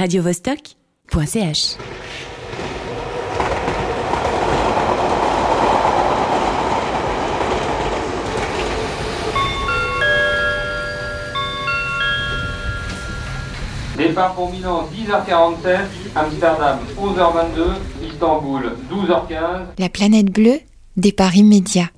radiovostok.ch Départ pour Milan 10h47, Amsterdam 11h22, Istanbul 12h15. La planète bleue, départ immédiat.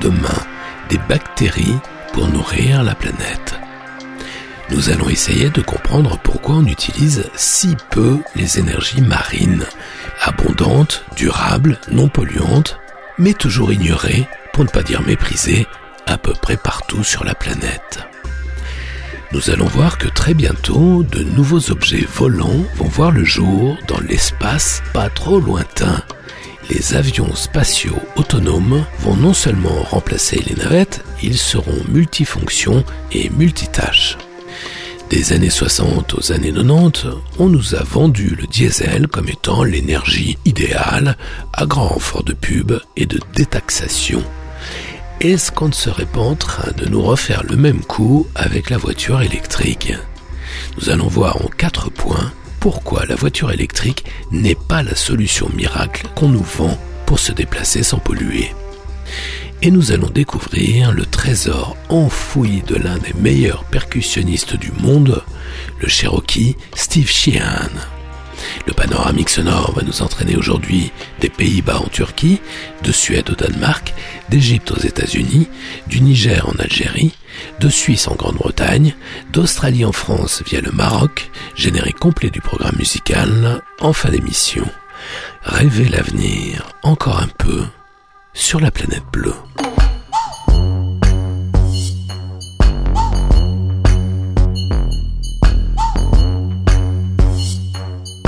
demain des bactéries pour nourrir la planète. Nous allons essayer de comprendre pourquoi on utilise si peu les énergies marines, abondantes, durables, non polluantes, mais toujours ignorées, pour ne pas dire méprisées, à peu près partout sur la planète. Nous allons voir que très bientôt, de nouveaux objets volants vont voir le jour dans l'espace pas trop lointain les avions spatiaux autonomes vont non seulement remplacer les navettes, ils seront multifonctions et multitâches. Des années 60 aux années 90, on nous a vendu le diesel comme étant l'énergie idéale, à grand renfort de pub et de détaxation. Est-ce qu'on ne serait pas en train de nous refaire le même coup avec la voiture électrique? Nous allons voir en quatre points pourquoi la voiture électrique n'est pas la solution miracle qu'on nous vend pour se déplacer sans polluer et nous allons découvrir le trésor enfoui de l'un des meilleurs percussionnistes du monde, le Cherokee Steve Sheehan. Le panoramique sonore va nous entraîner aujourd'hui des Pays-Bas en Turquie, de Suède au Danemark, d'Égypte aux États-Unis, du Niger en Algérie, de Suisse en Grande-Bretagne, d'Australie en France via le Maroc, générique complet du programme musical en fin d'émission. Rêvez l'avenir encore un peu sur la planète bleue.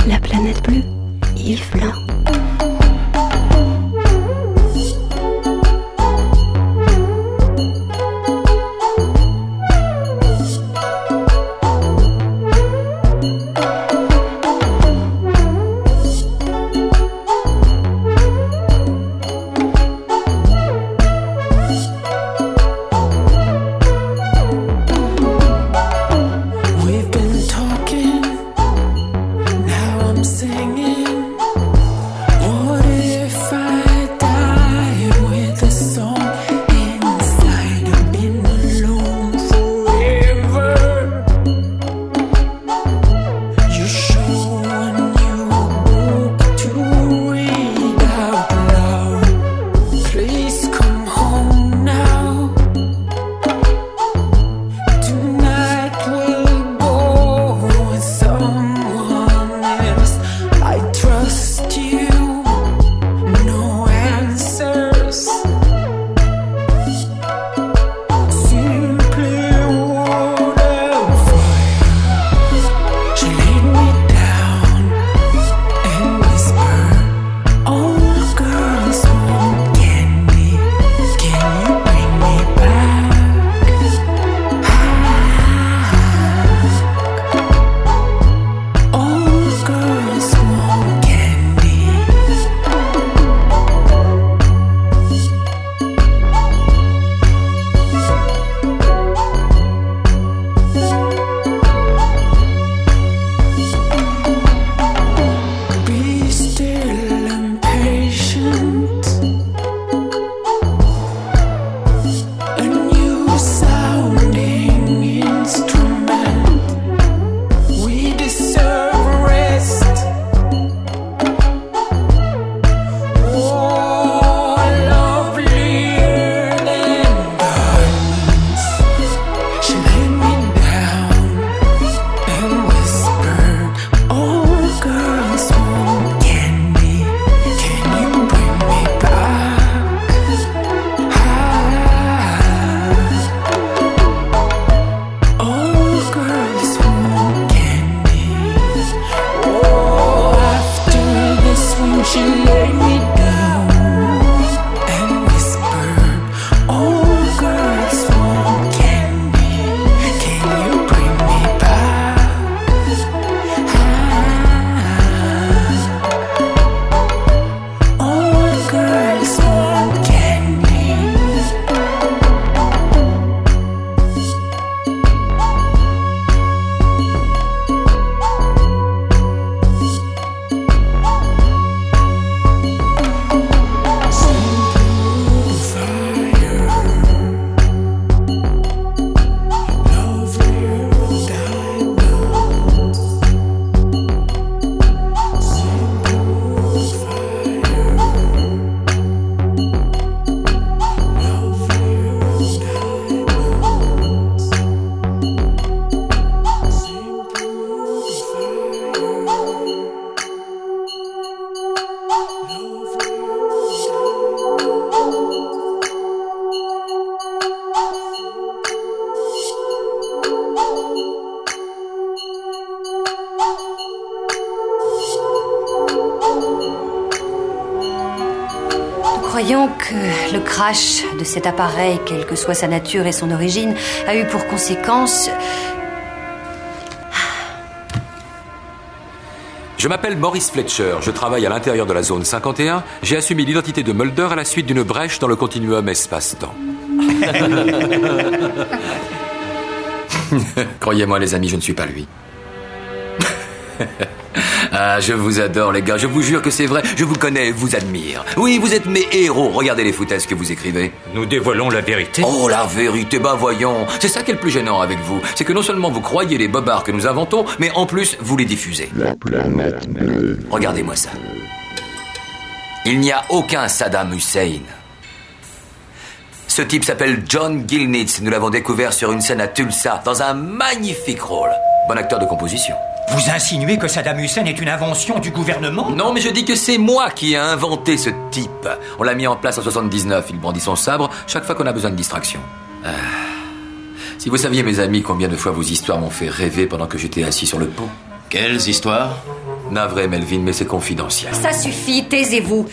La planète bleue, Yves Blanc. De cet appareil, quelle que soit sa nature et son origine, a eu pour conséquence Je m'appelle Maurice Fletcher, je travaille à l'intérieur de la zone 51. J'ai assumé l'identité de Mulder à la suite d'une brèche dans le continuum espace-temps. Croyez-moi les amis, je ne suis pas lui. Ah, je vous adore les gars, je vous jure que c'est vrai, je vous connais, vous admire. Oui, vous êtes mes héros, regardez les foutaises que vous écrivez. Nous dévoilons la vérité. Oh, la vérité, bah voyons. C'est ça qui est le plus gênant avec vous. C'est que non seulement vous croyez les bobards que nous inventons, mais en plus, vous les diffusez. La planète bleue. Regardez-moi ça. Il n'y a aucun Saddam Hussein. Ce type s'appelle John Gilnitz. Nous l'avons découvert sur une scène à Tulsa, dans un magnifique rôle. Bon acteur de composition. Vous insinuez que Saddam Hussein est une invention du gouvernement? Non, mais je dis que c'est moi qui ai inventé ce type. On l'a mis en place en 79. Il brandit son sabre chaque fois qu'on a besoin de distraction. Ah. Si vous saviez, mes amis, combien de fois vos histoires m'ont fait rêver pendant que j'étais assis sur le pont. Quelles histoires? Navré, Melvin, mais c'est confidentiel. Ça suffit, taisez-vous.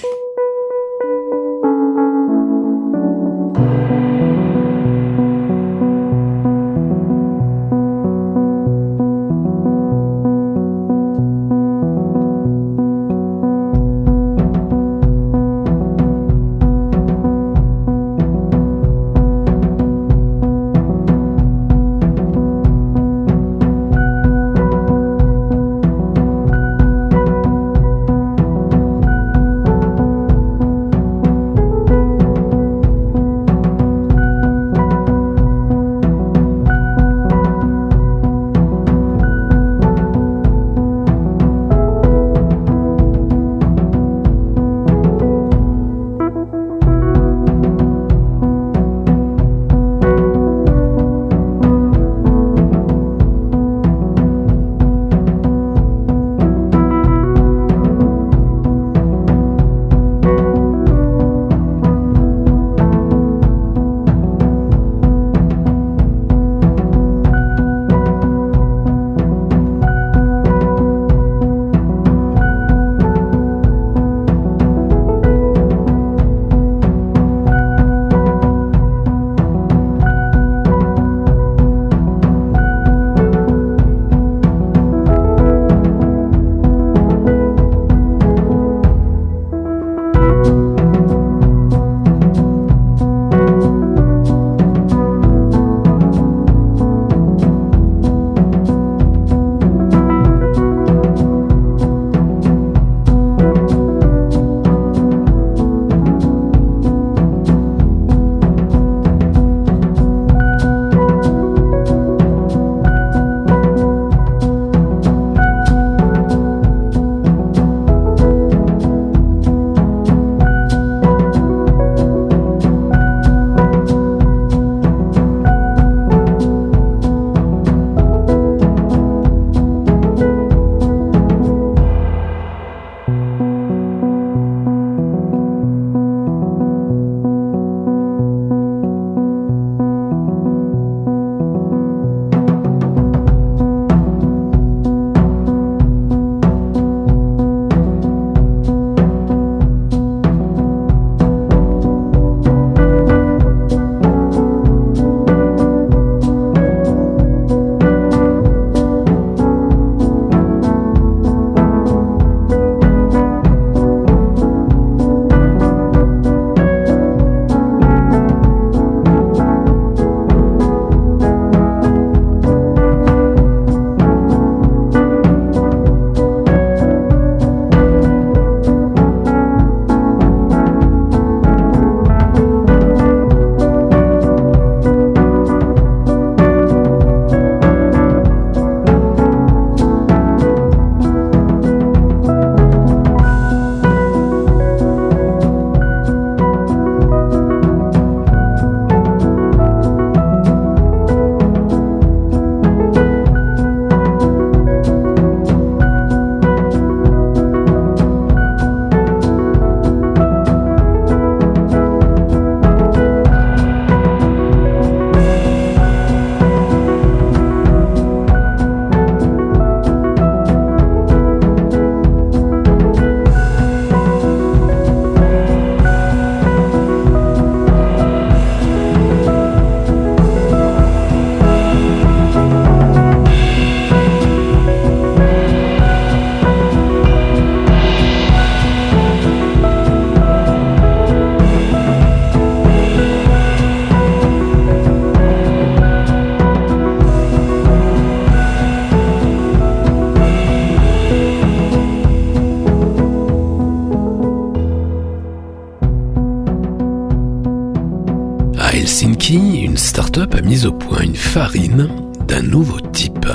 Au point une farine d'un nouveau type,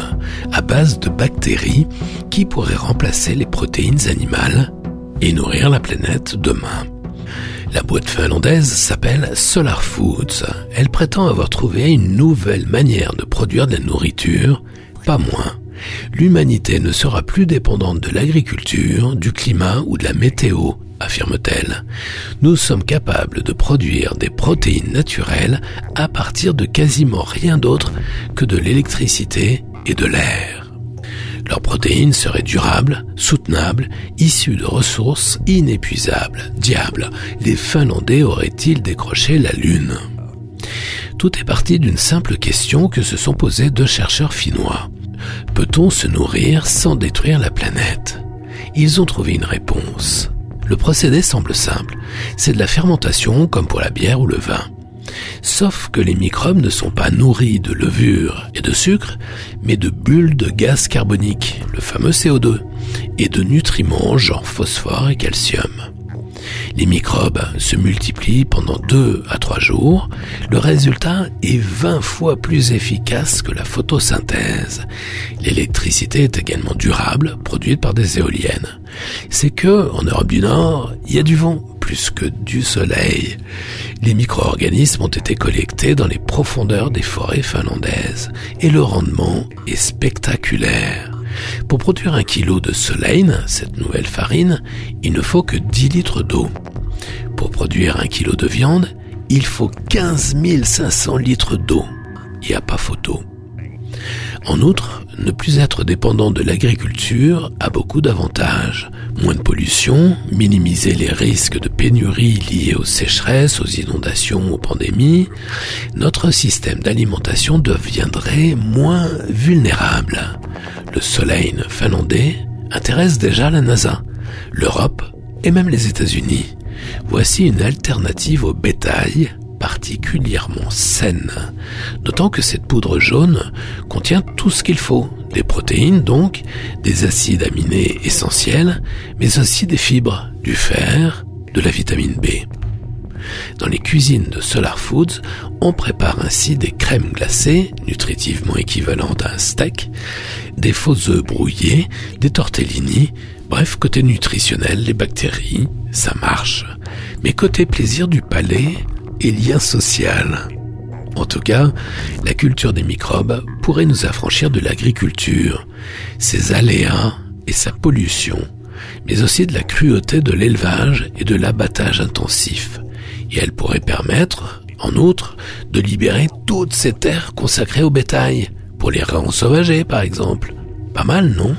à base de bactéries qui pourraient remplacer les protéines animales et nourrir la planète demain. La boîte finlandaise s'appelle Solar Foods. Elle prétend avoir trouvé une nouvelle manière de produire de la nourriture, pas moins. L'humanité ne sera plus dépendante de l'agriculture, du climat ou de la météo, affirme-t-elle. Nous sommes capables de produire des protéines naturelles à partir de quasiment rien d'autre que de l'électricité et de l'air. Leurs protéines seraient durables, soutenables, issues de ressources inépuisables. Diable, les Finlandais auraient-ils décroché la Lune? Tout est parti d'une simple question que se sont posées deux chercheurs finnois. Peut-on se nourrir sans détruire la planète? Ils ont trouvé une réponse. Le procédé semble simple. C'est de la fermentation comme pour la bière ou le vin. Sauf que les microbes ne sont pas nourris de levure et de sucre, mais de bulles de gaz carbonique, le fameux CO2, et de nutriments genre phosphore et calcium. Les microbes se multiplient pendant 2 à 3 jours. Le résultat est 20 fois plus efficace que la photosynthèse. L'électricité est également durable, produite par des éoliennes. C'est que, en Europe du Nord, il y a du vent plus que du soleil. Les micro-organismes ont été collectés dans les profondeurs des forêts finlandaises et le rendement est spectaculaire. Pour produire un kilo de soleil, cette nouvelle farine, il ne faut que 10 litres d'eau. Pour produire un kilo de viande, il faut 15 500 litres d'eau. Il n'y a pas photo. En outre, ne plus être dépendant de l'agriculture a beaucoup d'avantages. Moins de pollution, minimiser les risques de pénurie liés aux sécheresses, aux inondations, aux pandémies, notre système d'alimentation deviendrait moins vulnérable. Le soleil finlandais intéresse déjà la NASA, l'Europe et même les États-Unis. Voici une alternative au bétail particulièrement saine. D'autant que cette poudre jaune contient tout ce qu'il faut. Des protéines donc, des acides aminés essentiels, mais aussi des fibres, du fer, de la vitamine B. Dans les cuisines de Solar Foods, on prépare ainsi des crèmes glacées, nutritivement équivalentes à un steak, des faux œufs brouillés, des tortellini, bref, côté nutritionnel, les bactéries, ça marche. Mais côté plaisir du palais, et lien social. En tout cas, la culture des microbes pourrait nous affranchir de l'agriculture, ses aléas et sa pollution, mais aussi de la cruauté de l'élevage et de l'abattage intensif. Et elle pourrait permettre, en outre, de libérer toutes ces terres consacrées au bétail, pour les sauvager par exemple. Pas mal, non?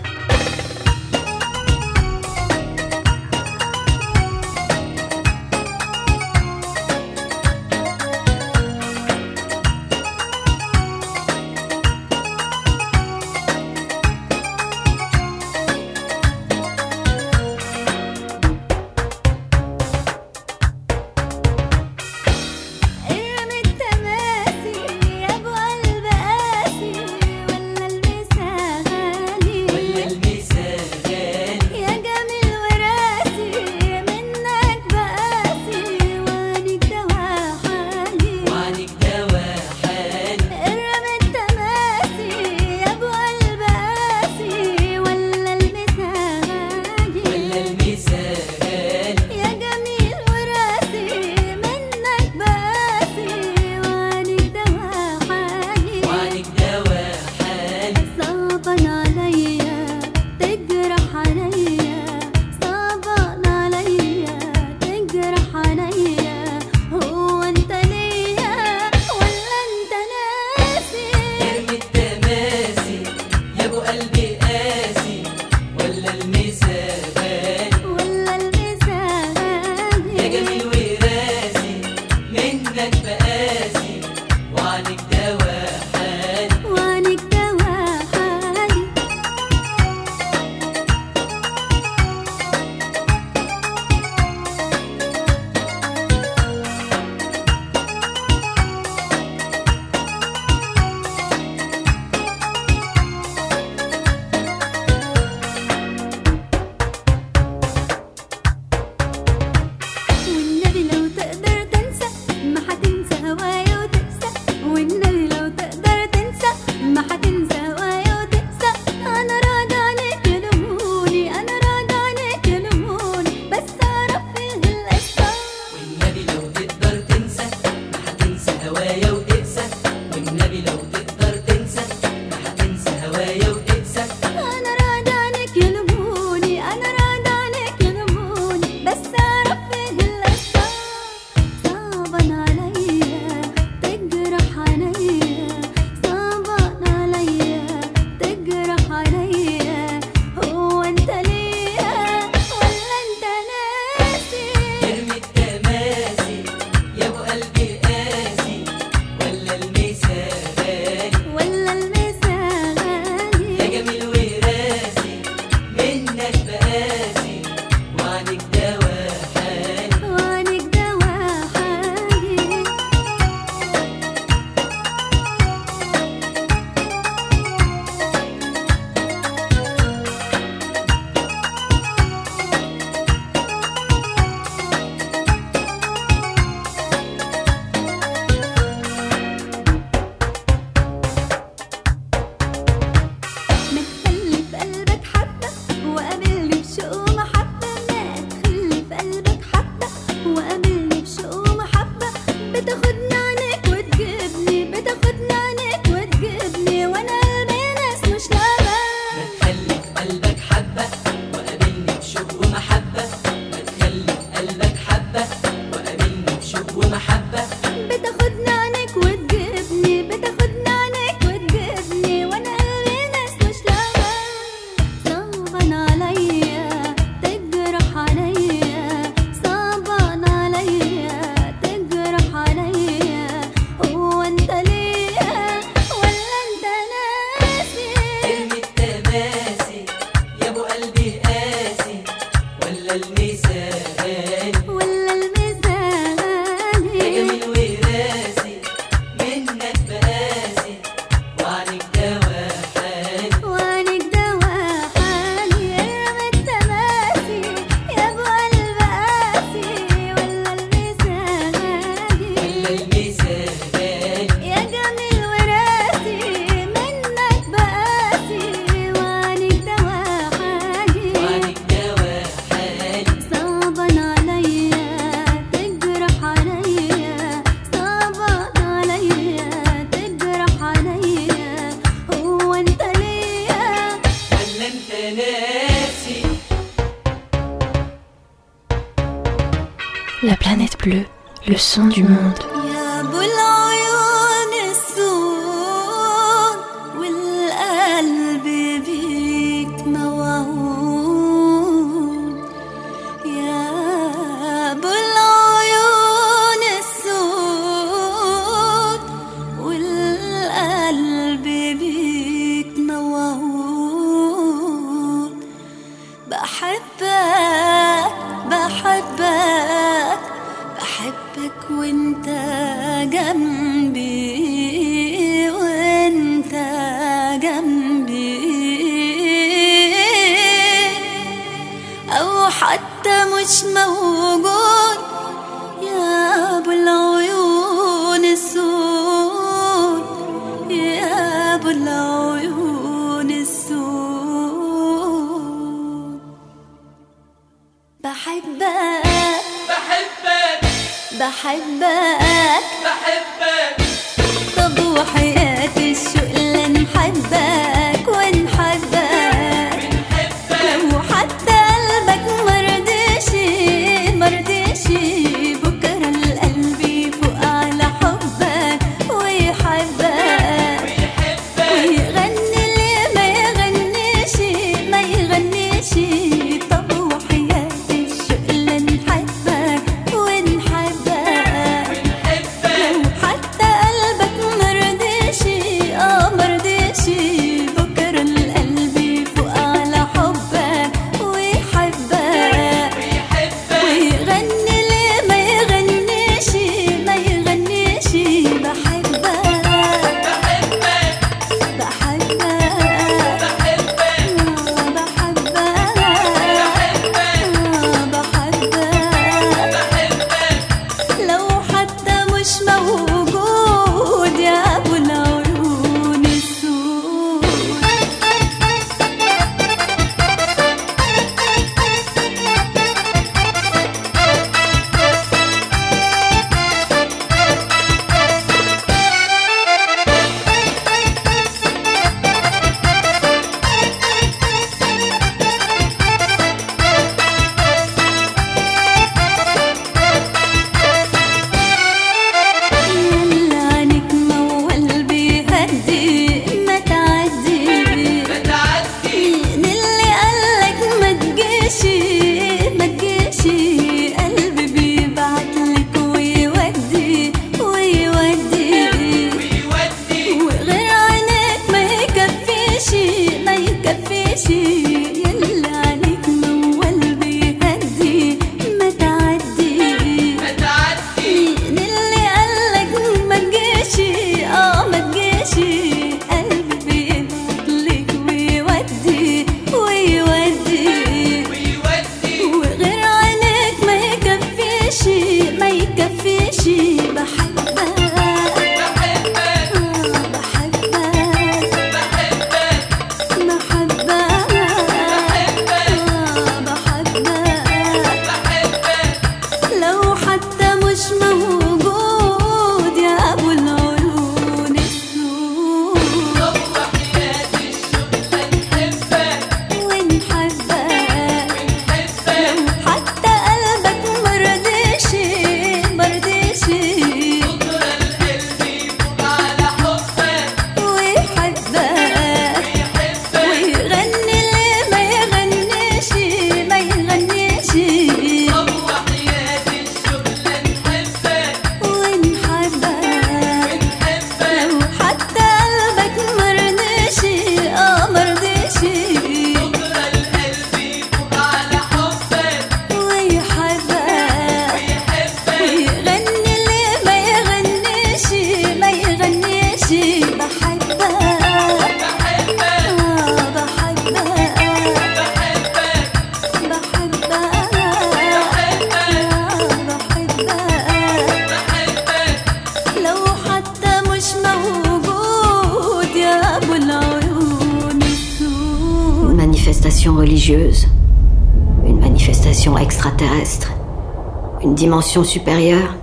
supérieure.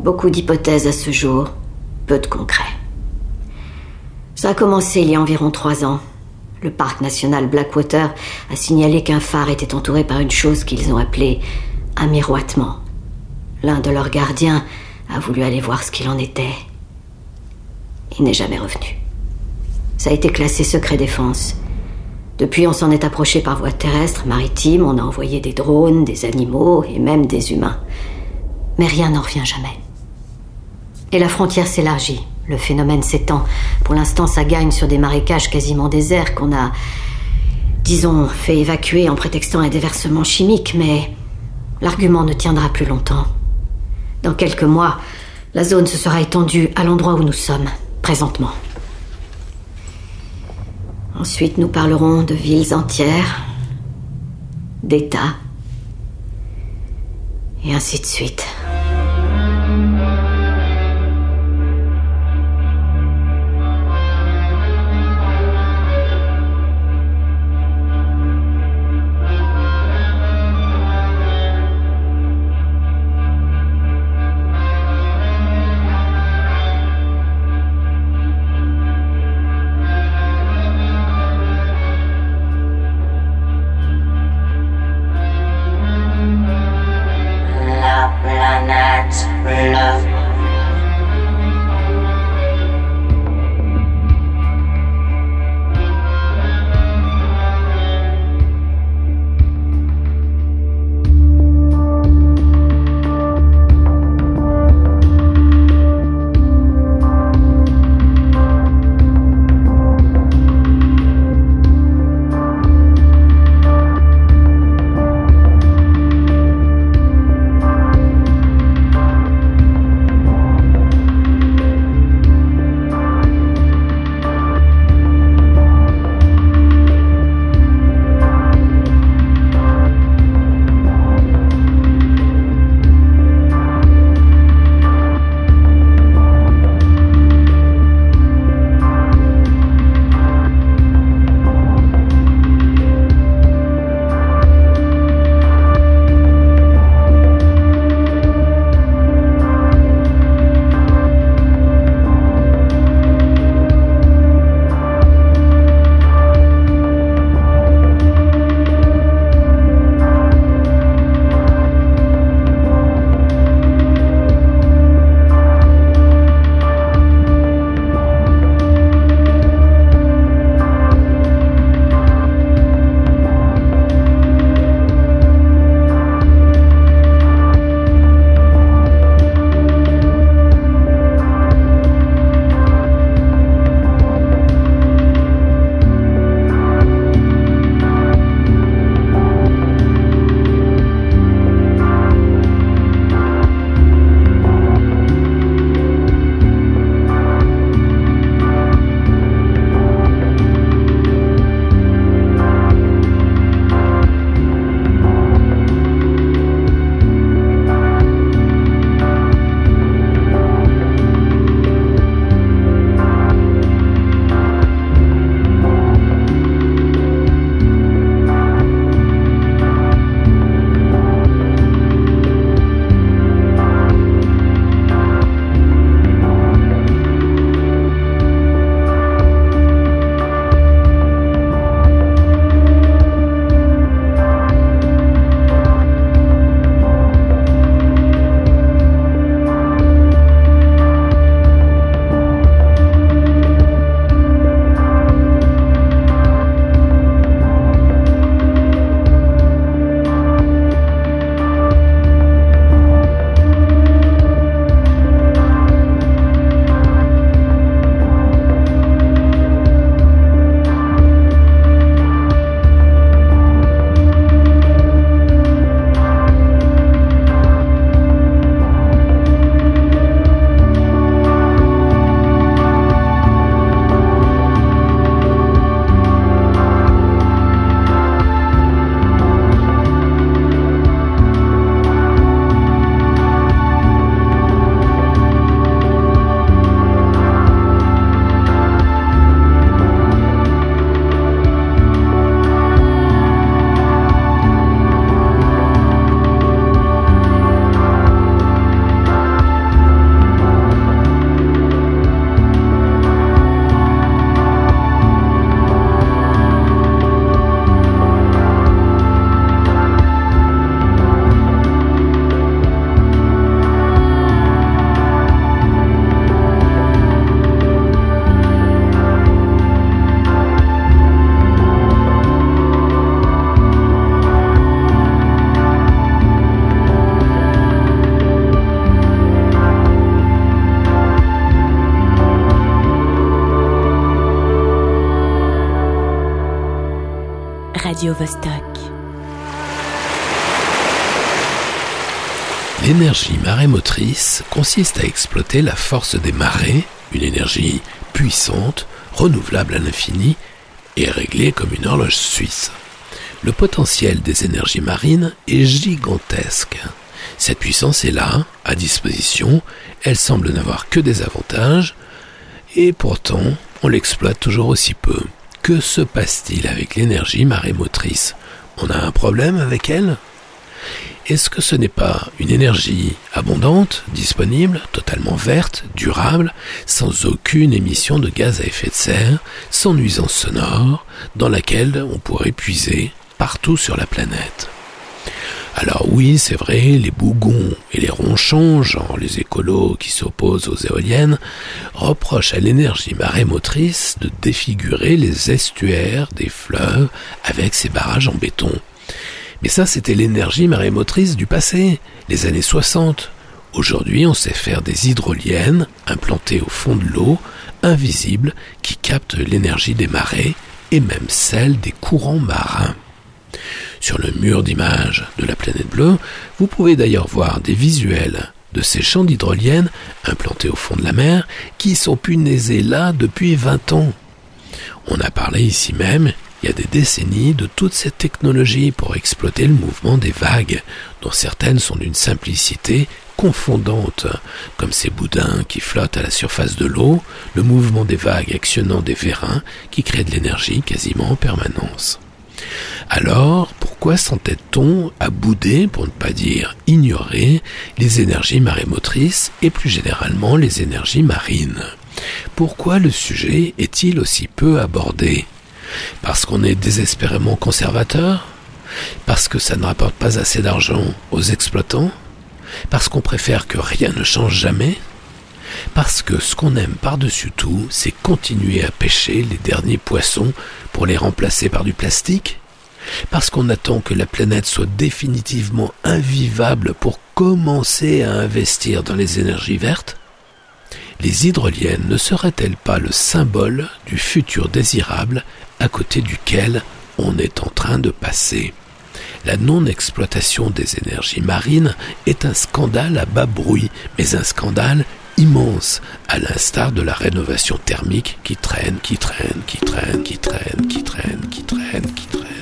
Beaucoup d'hypothèses à ce jour, peu de concret. Ça a commencé il y a environ trois ans. Le parc national Blackwater a signalé qu'un phare était entouré par une chose qu'ils ont appelée un miroitement. L'un de leurs gardiens a voulu aller voir ce qu'il en était. Il n'est jamais revenu. Ça a été classé secret défense. Depuis, on s'en est approché par voie terrestre, maritime, on a envoyé des drones, des animaux et même des humains. Mais rien n'en revient jamais. Et la frontière s'élargit, le phénomène s'étend. Pour l'instant, ça gagne sur des marécages quasiment déserts qu'on a, disons, fait évacuer en prétextant un déversement chimique, mais l'argument ne tiendra plus longtemps. Dans quelques mois, la zone se sera étendue à l'endroit où nous sommes, présentement. Ensuite, nous parlerons de villes entières, d'États, et ainsi de suite. Radio Vostok. L'énergie marémotrice consiste à exploiter la force des marées, une énergie puissante, renouvelable à l'infini et réglée comme une horloge suisse. Le potentiel des énergies marines est gigantesque. Cette puissance est là, à disposition, elle semble n'avoir que des avantages, et pourtant on l'exploite toujours aussi peu. Que se passe-t-il avec l'énergie marémotrice? On a un problème avec elle? Est-ce que ce n'est pas une énergie abondante, disponible, totalement verte, durable, sans aucune émission de gaz à effet de serre, sans nuisance sonore, dans laquelle on pourrait puiser partout sur la planète? Alors oui, c'est vrai, les bougons et les ronchons, genre les écolos qui s'opposent aux éoliennes, reprochent à l'énergie marémotrice de défigurer les estuaires des fleuves avec ses barrages en béton. Mais ça, c'était l'énergie marémotrice du passé, les années 60. Aujourd'hui, on sait faire des hydroliennes implantées au fond de l'eau, invisibles, qui captent l'énergie des marées et même celle des courants marins. Sur le mur d'image de la planète bleue, vous pouvez d'ailleurs voir des visuels de ces champs d'hydroliennes implantés au fond de la mer qui sont punaisés là depuis 20 ans. On a parlé ici même il y a des décennies de toute cette technologie pour exploiter le mouvement des vagues, dont certaines sont d'une simplicité confondante, comme ces boudins qui flottent à la surface de l'eau, le mouvement des vagues actionnant des vérins qui créent de l'énergie quasiment en permanence. Alors, pourquoi s'entête-t-on à bouder, pour ne pas dire ignorer, les énergies marémotrices et plus généralement les énergies marines? Pourquoi le sujet est-il aussi peu abordé? Parce qu'on est désespérément conservateur? Parce que ça ne rapporte pas assez d'argent aux exploitants? Parce qu'on préfère que rien ne change jamais? Parce que ce qu'on aime par-dessus tout, c'est continuer à pêcher les derniers poissons pour les remplacer par du plastique. Parce qu'on attend que la planète soit définitivement invivable pour commencer à investir dans les énergies vertes les hydroliennes ne seraient-elles pas le symbole du futur désirable à côté duquel on est en train de passer? La non-exploitation des énergies marines est un scandale à bas bruit, mais un scandale immense, à l'instar de la rénovation thermique qui traîne, qui traîne, qui traîne, qui traîne, qui traîne, qui traîne, qui traîne. devrait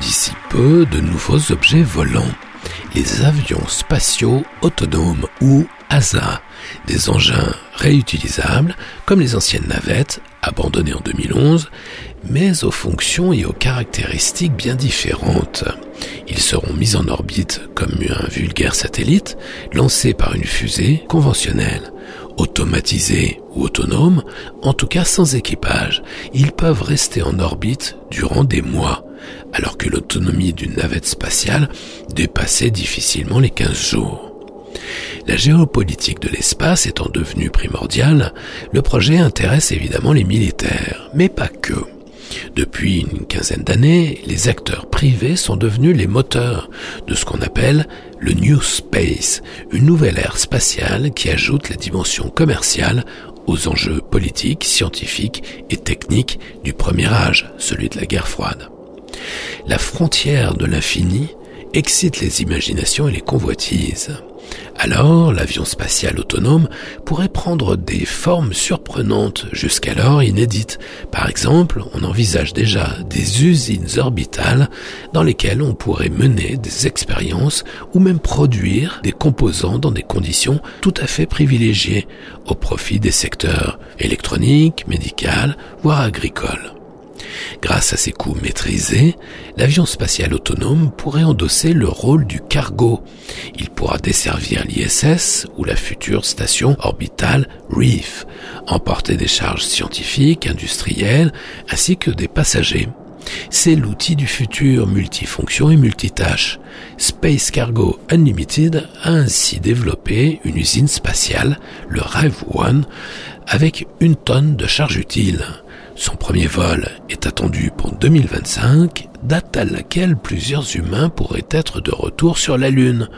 d'ici peu de nouveaux objets volants, les avions spatiaux autonomes ou ASA, des engins réutilisables comme les anciennes navettes abandonnées en 2011, mais aux fonctions et aux caractéristiques bien différentes. Ils seront mis en orbite comme un vulgaire satellite lancé par une fusée conventionnelle. Automatisés ou autonomes, en tout cas sans équipage, ils peuvent rester en orbite durant des mois, alors que l'autonomie d'une navette spatiale dépassait difficilement les 15 jours. La géopolitique de l'espace étant devenue primordiale, le projet intéresse évidemment les militaires, mais pas que. Depuis une quinzaine d'années, les acteurs privés sont devenus les moteurs de ce qu'on appelle le New Space, une nouvelle ère spatiale qui ajoute la dimension commerciale aux enjeux politiques, scientifiques et techniques du premier âge, celui de la guerre froide. La frontière de l'infini excite les imaginations et les convoitises. Alors, l'avion spatial autonome pourrait prendre des formes surprenantes, jusqu'alors inédites. Par exemple, on envisage déjà des usines orbitales dans lesquelles on pourrait mener des expériences ou même produire des composants dans des conditions tout à fait privilégiées, au profit des secteurs électroniques, médical, voire agricoles. Grâce à ses coûts maîtrisés, l'avion spatial autonome pourrait endosser le rôle du cargo. Il pourra desservir l'ISS ou la future station orbitale Reef, emporter des charges scientifiques, industrielles, ainsi que des passagers. C'est l'outil du futur multifonction et multitâche. Space Cargo Unlimited a ainsi développé une usine spatiale, le Rev One, avec une tonne de charge utile. Son premier vol est attendu pour 2025, date à laquelle plusieurs humains pourraient être de retour sur la Lune.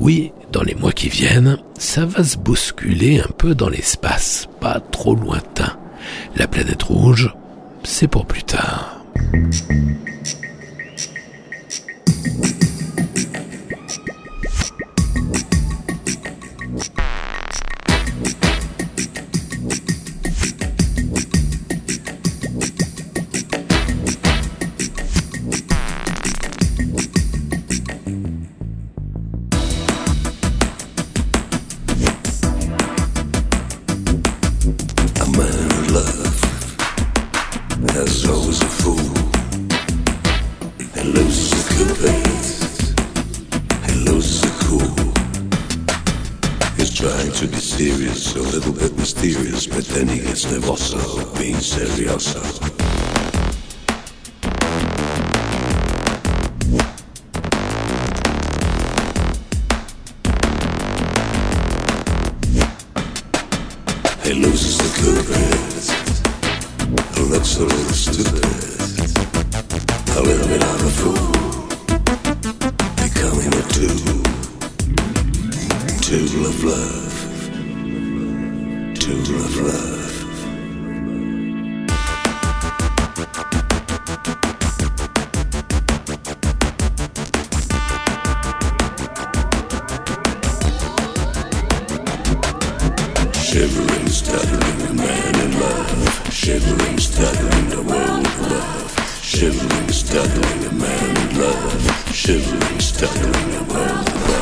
Oui, dans les mois qui viennent, ça va se bousculer un peu dans l'espace, pas trop lointain. La planète rouge, c'est pour plus tard. de vostra, vin seriosa. Shivering, stuttering, man in love. Shivering, stuttering, the world of love. Shivering, stuttering, a man in love. Shivering, stuttering, the world of love.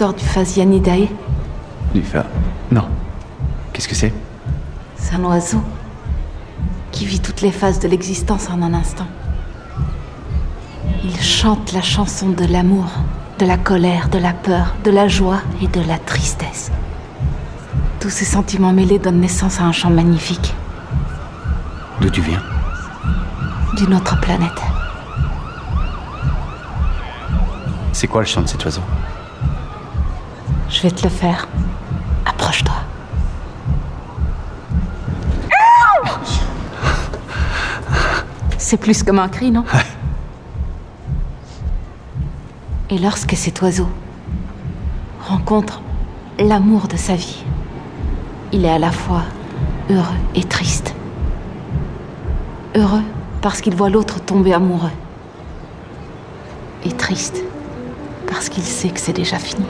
L'histoire du Phasianidae Du fa... Non. Qu'est-ce que c'est? C'est un oiseau qui vit toutes les phases de l'existence en un instant. Il chante la chanson de l'amour, de la colère, de la peur, de la joie et de la tristesse. Tous ces sentiments mêlés donnent naissance à un chant magnifique D'où tu viens? D'une autre planète. C'est quoi le chant de cet oiseau? Je vais te le faire. Approche-toi. C'est plus comme un cri, non? Et lorsque cet oiseau rencontre l'amour de sa vie, il est à la fois heureux et triste. Heureux parce qu'il voit l'autre tomber amoureux. Et triste parce qu'il sait que c'est déjà fini.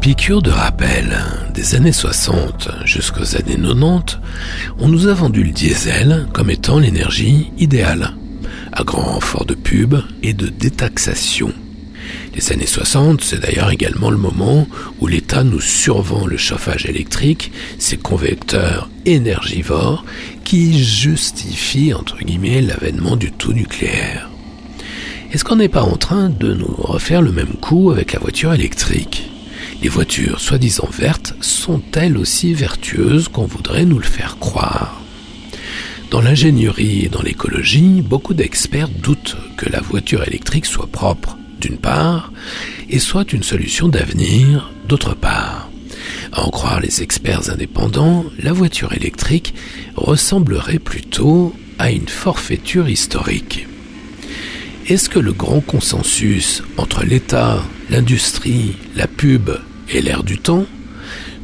Piqûre de rappel, des années 60 jusqu'aux années 90, on nous a vendu le diesel comme étant l'énergie idéale, à grand renfort de pub et de détaxation. Les années 60, c'est d'ailleurs également le moment où l'État nous survend le chauffage électrique, ces convecteurs énergivores qui justifient entre guillemets l'avènement du tout nucléaire. Est-ce qu'on n'est pas en train de nous refaire le même coup avec la voiture électrique? Les voitures soi-disant vertes sont-elles aussi vertueuses qu'on voudrait nous le faire croire Dans l'ingénierie et dans l'écologie, beaucoup d'experts doutent que la voiture électrique soit propre d'une part, et soit une solution d'avenir, d'autre part. À en croire les experts indépendants, la voiture électrique ressemblerait plutôt à une forfaiture historique. Est-ce que le grand consensus entre l'État, l'industrie, la pub et l'air du temps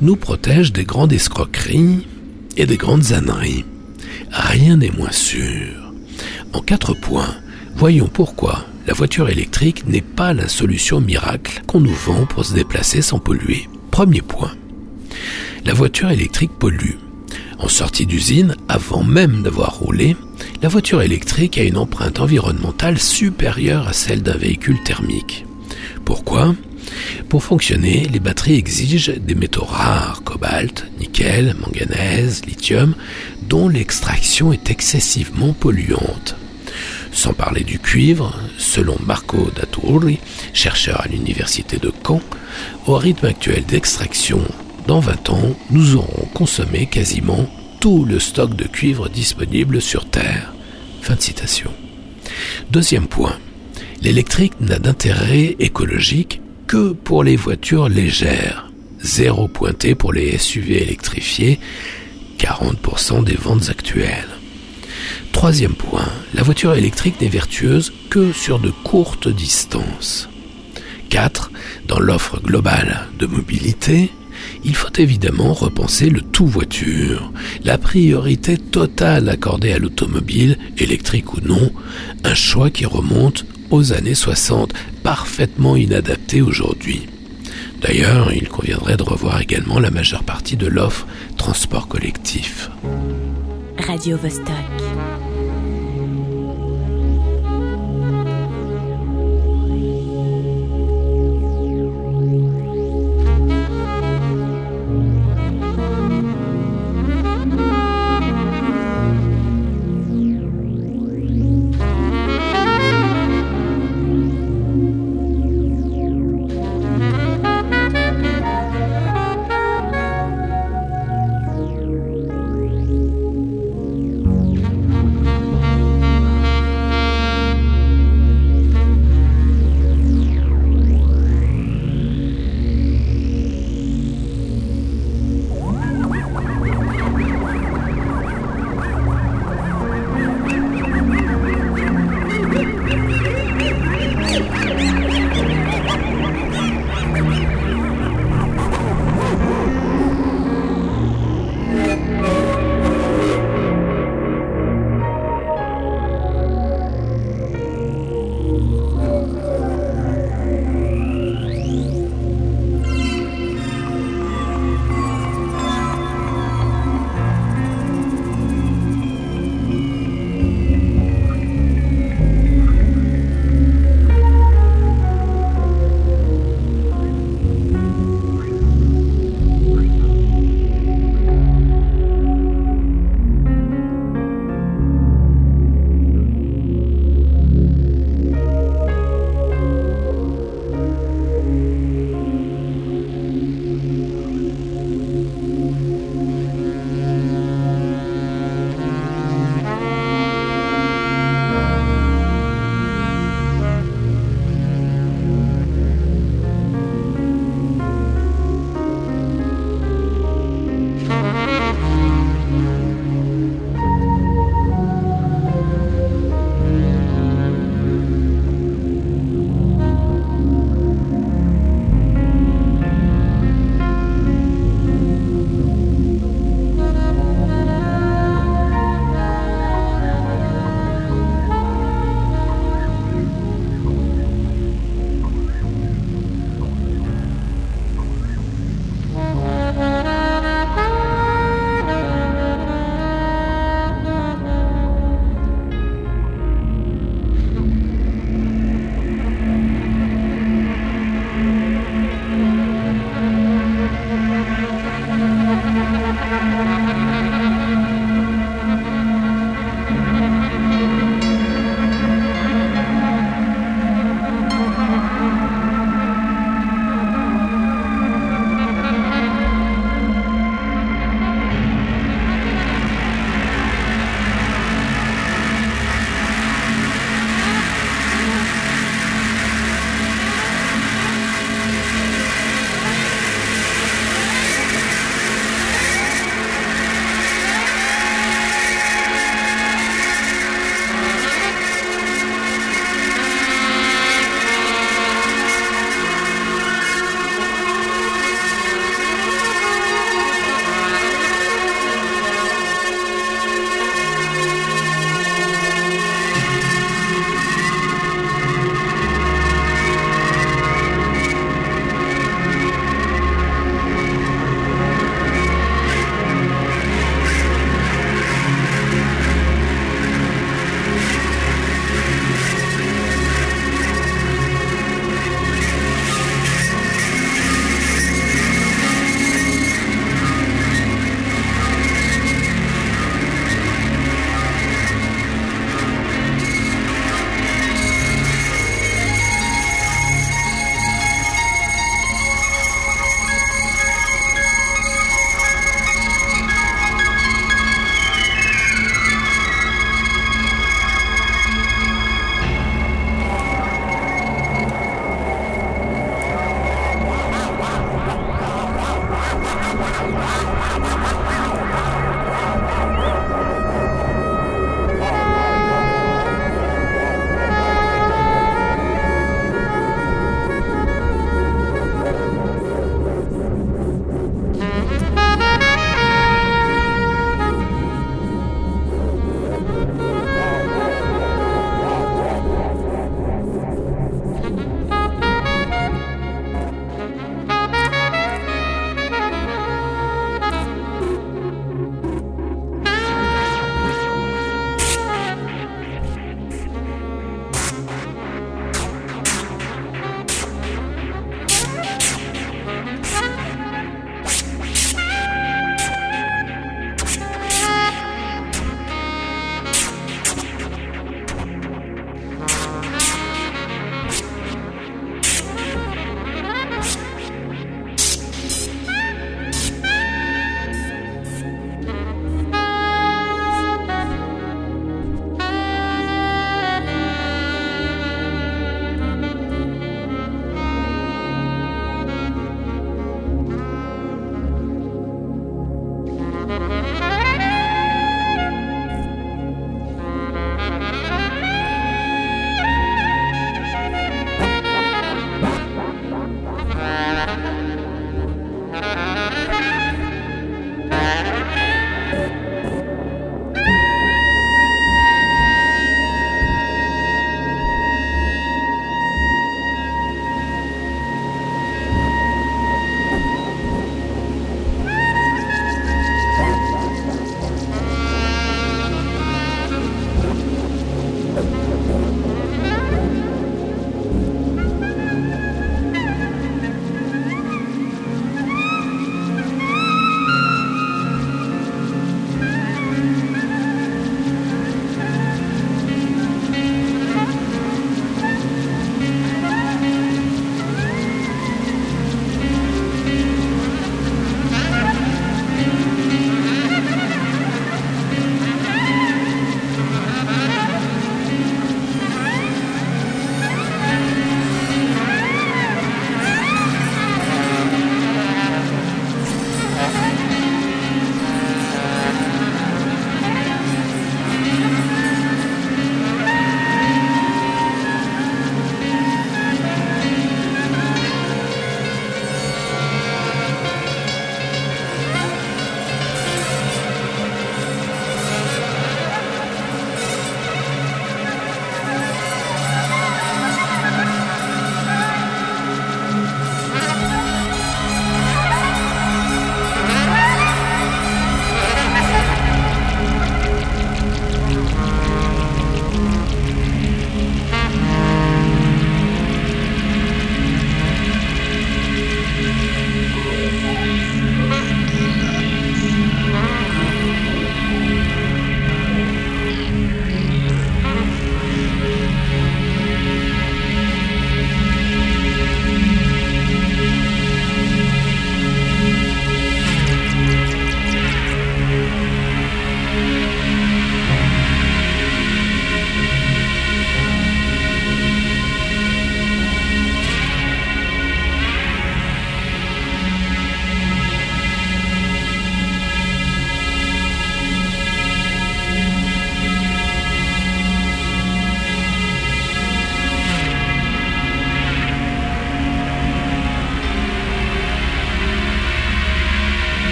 nous protège des grandes escroqueries et des grandes âneries Rien n'est moins sûr. En quatre points, voyons pourquoi la voiture électrique n'est pas la solution miracle qu'on nous vend pour se déplacer sans polluer. Premier point. La voiture électrique pollue. En sortie d'usine, avant même d'avoir roulé, la voiture électrique a une empreinte environnementale supérieure à celle d'un véhicule thermique. Pourquoi? Pour fonctionner, les batteries exigent des métaux rares, cobalt, nickel, manganèse, lithium, dont l'extraction est excessivement polluante. Sans parler du cuivre, selon Marco Daturri, chercheur à l'université de Caen, au rythme actuel d'extraction, dans 20 ans, nous aurons consommé quasiment tout le stock de cuivre disponible sur Terre. Deuxième point. L'électrique n'a d'intérêt écologique que pour les voitures légères. Zéro pointé pour les SUV électrifiés, 40% des ventes actuelles. Troisième point, la voiture électrique n'est vertueuse que sur de courtes distances. 4. Dans l'offre globale de mobilité, il faut évidemment repenser le tout voiture, la priorité totale accordée à l'automobile, électrique ou non, un choix qui remonte aux années 60, parfaitement inadapté aujourd'hui. D'ailleurs, il conviendrait de revoir également la majeure partie de l'offre transport collectif. Radio Vostok.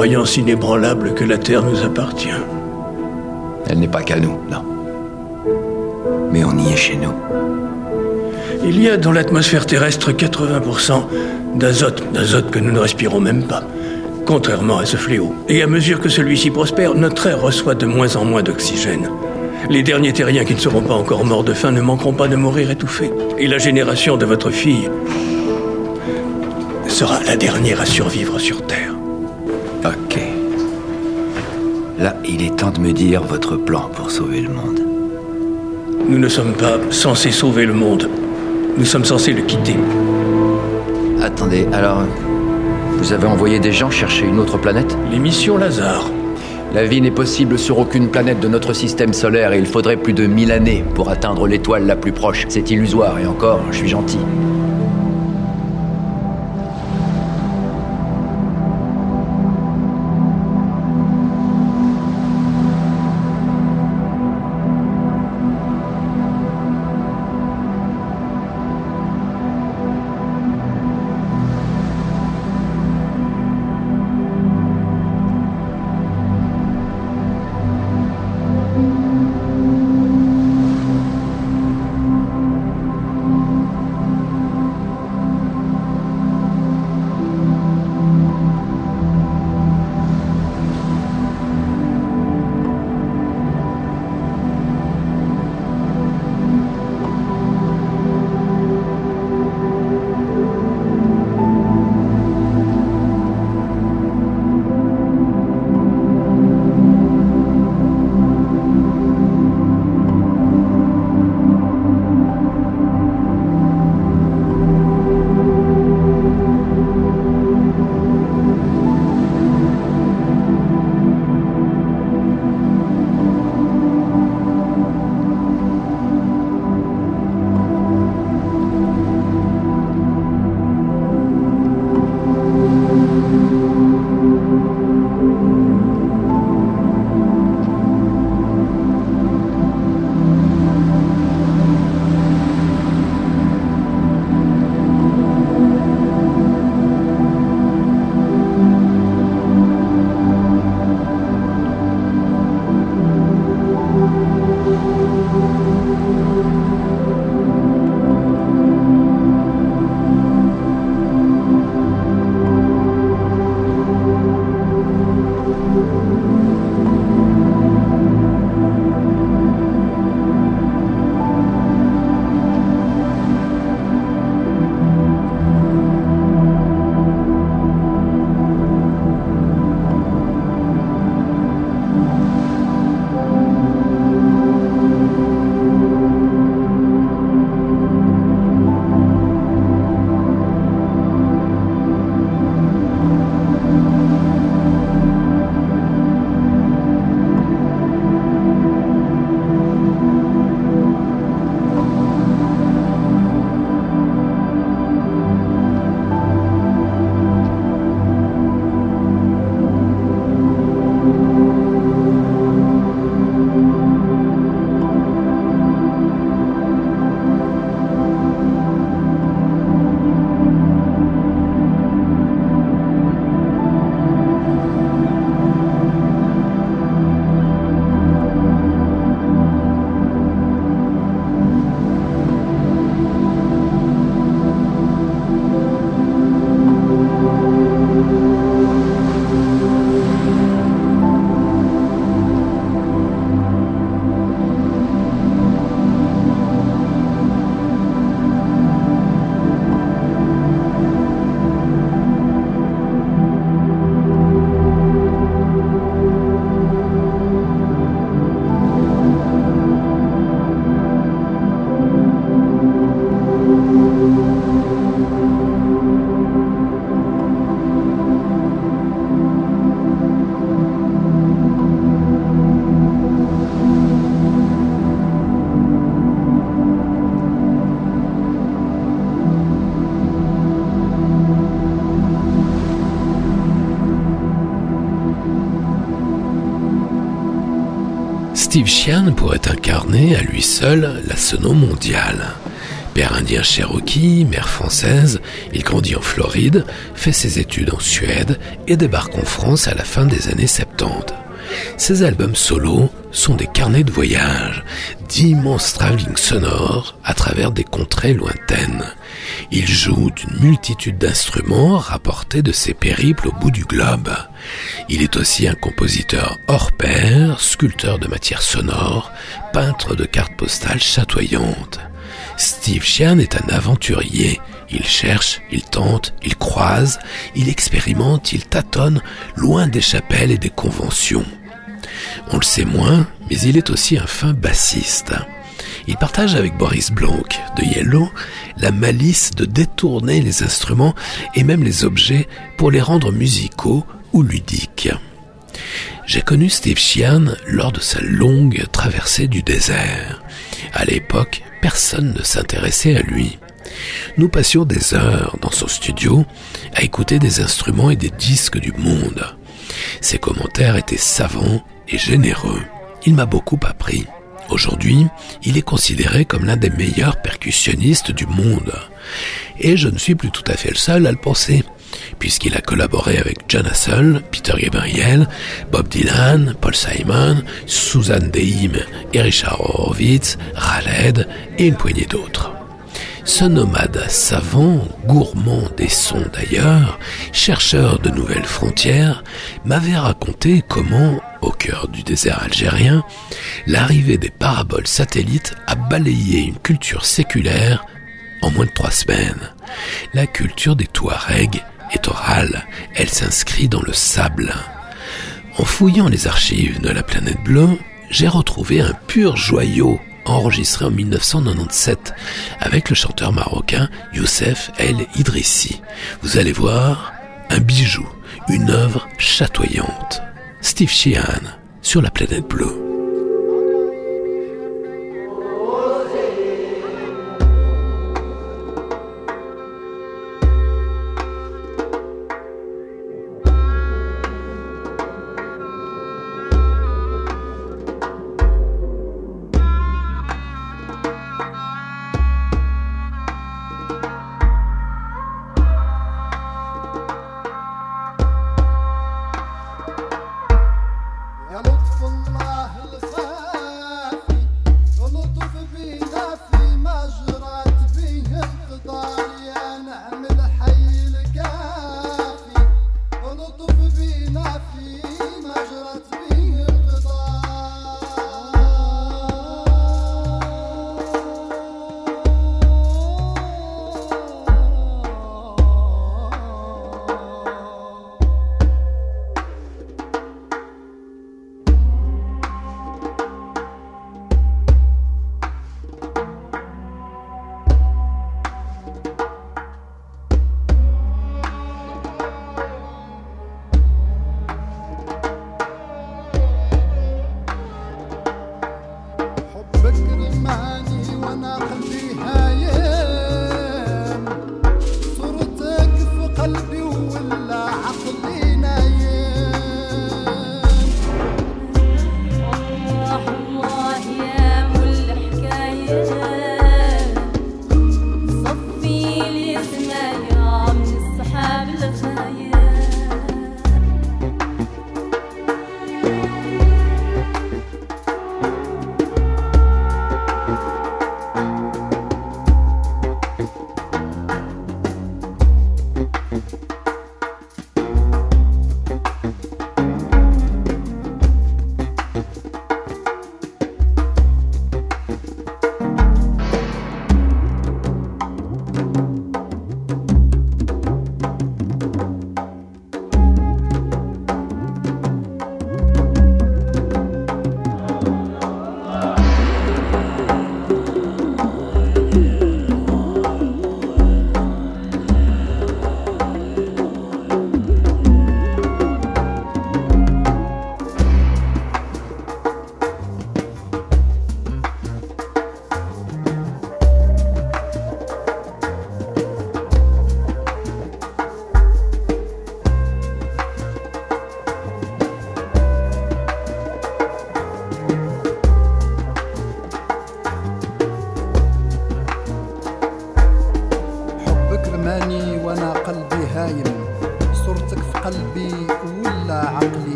Croyance inébranlable que la Terre nous appartient. Elle n'est pas qu'à nous, non. Mais on y est chez nous. Il y a dans l'atmosphère terrestre 80% d'azote, d'azote que nous ne respirons même pas, contrairement à ce fléau. Et à mesure que celui-ci prospère, notre air reçoit de moins en moins d'oxygène. Les derniers terriens qui ne seront pas encore morts de faim ne manqueront pas de mourir étouffés. Et la génération de votre fille sera la dernière à survivre sur Terre. Il est temps de me dire votre plan pour sauver le monde. Nous ne sommes pas censés sauver le monde. Nous sommes censés le quitter. Attendez, alors. Vous avez envoyé des gens chercher une autre planète? Les missions Lazare. La vie n'est possible sur aucune planète de notre système solaire et il faudrait plus de 1000 années pour atteindre l'étoile la plus proche. C'est illusoire et encore, je suis gentil. Steve Sheehan pourrait incarner à lui seul la sono mondiale. Père indien cherokee, mère française, il grandit en Floride, fait ses études en Suède et débarque en France à la fin des années 70. Ses albums solo sont des carnets de voyage, d'immenses travelling sonores à travers des contrées lointaines. Il joue d'une multitude d'instruments rapportés de ses périples au bout du globe. Il est aussi un compositeur hors pair, sculpteur de matière sonore, peintre de cartes postales chatoyantes. Steve Sheehan est un aventurier. Il cherche, il tente, il croise, il expérimente, il tâtonne, loin des chapelles et des conventions. On le sait moins, mais il est aussi un fin bassiste. Il partage avec Boris Blanc de Yellow la malice de détourner les instruments et même les objets pour les rendre musicaux ou ludiques. J'ai connu Steve Sheehan lors de sa longue traversée du désert. À l'époque, personne ne s'intéressait à lui. Nous passions des heures dans son studio à écouter des instruments et des disques du monde. Ses commentaires étaient savants et généreux. Il m'a beaucoup appris. Aujourd'hui, il est considéré comme l'un des meilleurs percussionnistes du monde. Et je ne suis plus tout à fait le seul à le penser, puisqu'il a collaboré avec John Hassel, Peter Gabriel, Bob Dylan, Paul Simon, Suzanne Deim et Richard Horowitz, Raled et une poignée d'autres. Ce nomade savant, gourmand des sons d'ailleurs, chercheur de nouvelles frontières, m'avait raconté comment, au cœur du désert algérien, l'arrivée des paraboles satellites a balayé une culture séculaire en moins de trois semaines. La culture des Touaregs est orale, elle s'inscrit dans le sable. En fouillant les archives de la planète bleue, j'ai retrouvé un pur joyau enregistré en 1997 avec le chanteur marocain Youssef El Idrissi. Vous allez voir, un bijou, une œuvre chatoyante. Steve Sheehan sur la planète bleue.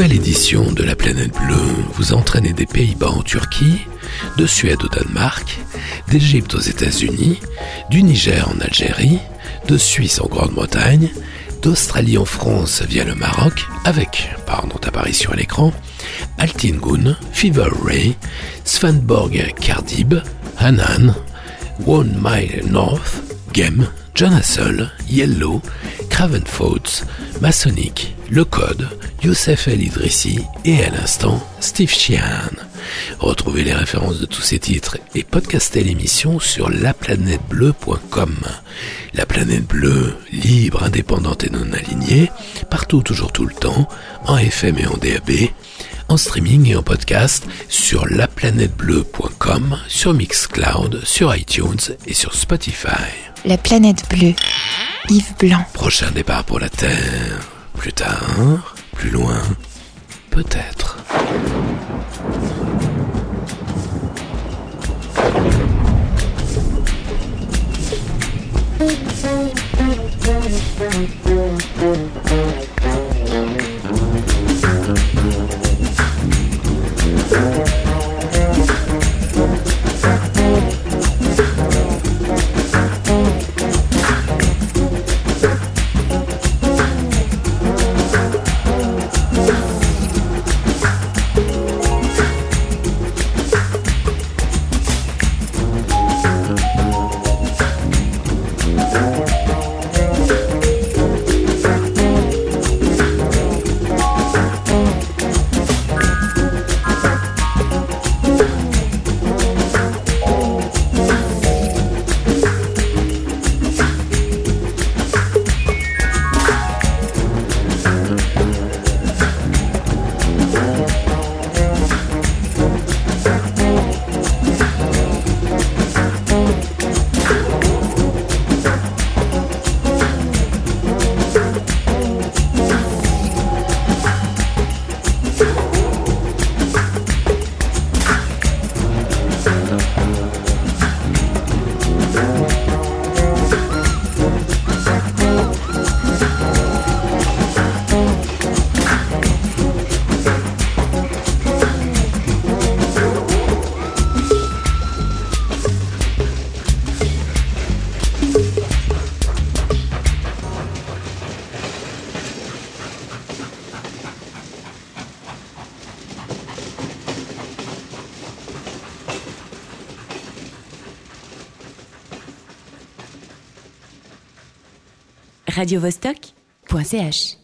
Édition de La Planète Bleue vous entraînez des Pays-Bas en Turquie, de Suède au Danemark, d'Égypte aux États-Unis, du Niger en Algérie, de Suisse en Grande-Bretagne, d'Australie en France via le Maroc, avec, par notre apparition à l'écran, Altingun, Fever Ray, Svanborg Kardib, Hanan, One Mile North, Gem, John Hassel, Yellow, Craven Fouts, Masonic, Le Code, Youssef El Idrissi et à l'instant Steve Sheehan. Retrouvez les références de tous ces titres et podcastez l'émission sur laplanètebleu.com. La planète bleue, libre, indépendante et non alignée, partout, toujours, tout le temps, en FM et en DAB, en streaming et en podcast sur laplanètebleu.com, sur Mixcloud, sur iTunes et sur Spotify. La planète bleue. Yves Blanc. Prochain départ pour la Terre. Plus tard, plus loin, peut-être. radiovostok.ch